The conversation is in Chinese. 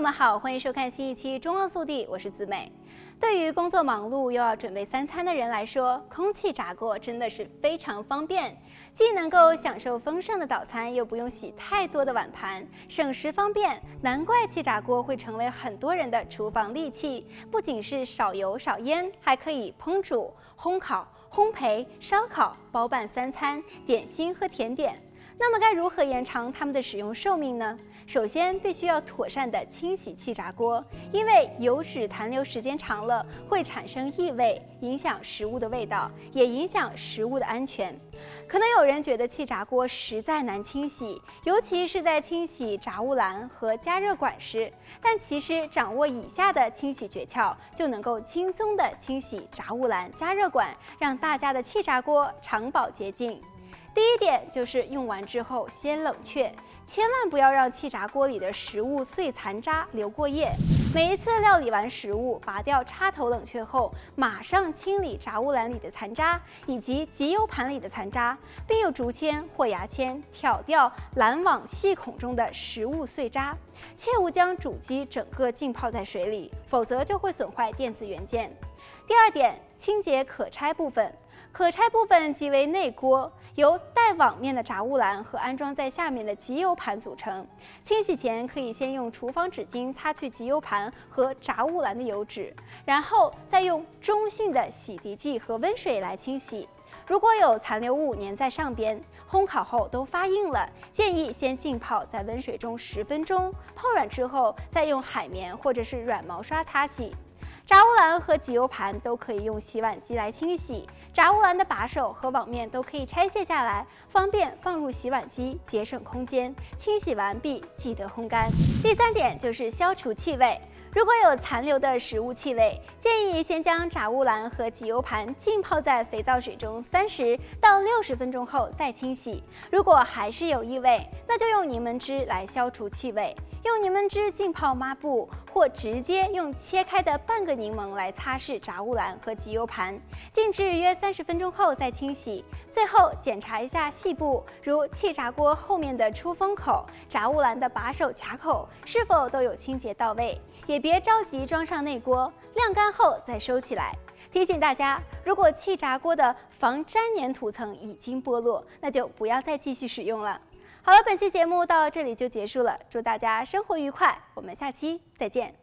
友们好，欢迎收看新一期《中澳速递》，我是子美。对于工作忙碌又要准备三餐的人来说，空气炸锅真的是非常方便，既能够享受丰盛的早餐，又不用洗太多的碗盘，省时方便。难怪气炸锅会成为很多人的厨房利器，不仅是少油少烟，还可以烹煮、烘烤、烘焙、烧烤，包办三餐、点心和甜点。那么该如何延长它们的使用寿命呢？首先，必须要妥善的清洗气炸锅，因为油脂残留时间长了会产生异味，影响食物的味道，也影响食物的安全。可能有人觉得气炸锅实在难清洗，尤其是在清洗炸物篮和加热管时。但其实掌握以下的清洗诀窍，就能够轻松的清洗炸物篮、加热管，让大家的气炸锅长保洁净。第一点就是用完之后先冷却。千万不要让气炸锅里的食物碎残渣留过夜。每一次料理完食物，拔掉插头冷却后，马上清理炸物篮里的残渣以及集油盘里的残渣，并用竹签或牙签挑掉篮网细孔中的食物碎渣。切勿将主机整个浸泡在水里，否则就会损坏电子元件。第二点，清洁可拆部分。可拆部分即为内锅，由带网面的炸物篮和安装在下面的集油盘组成。清洗前可以先用厨房纸巾擦去集油盘和炸物篮的油脂，然后再用中性的洗涤剂和温水来清洗。如果有残留物粘在上边，烘烤后都发硬了，建议先浸泡在温水中十分钟，泡软之后再用海绵或者是软毛刷擦洗。炸物篮和集油盘都可以用洗碗机来清洗，炸物篮的把手和网面都可以拆卸下来，方便放入洗碗机，节省空间。清洗完毕，记得烘干。第三点就是消除气味，如果有残留的食物气味，建议先将炸物篮和集油盘浸泡在肥皂水中三十到六十分钟后再清洗。如果还是有异味，那就用柠檬汁来消除气味。用柠檬汁浸泡抹布，或直接用切开的半个柠檬来擦拭炸物篮和集油盘，静置约三十分钟后再清洗。最后检查一下细部，如气炸锅后面的出风口、炸物篮的把手卡口是否都有清洁到位。也别着急装上内锅，晾干后再收起来。提醒大家，如果气炸锅的防粘黏涂层已经剥落，那就不要再继续使用了。好了本期节目到这里就结束了祝大家生活愉快我们下期再见。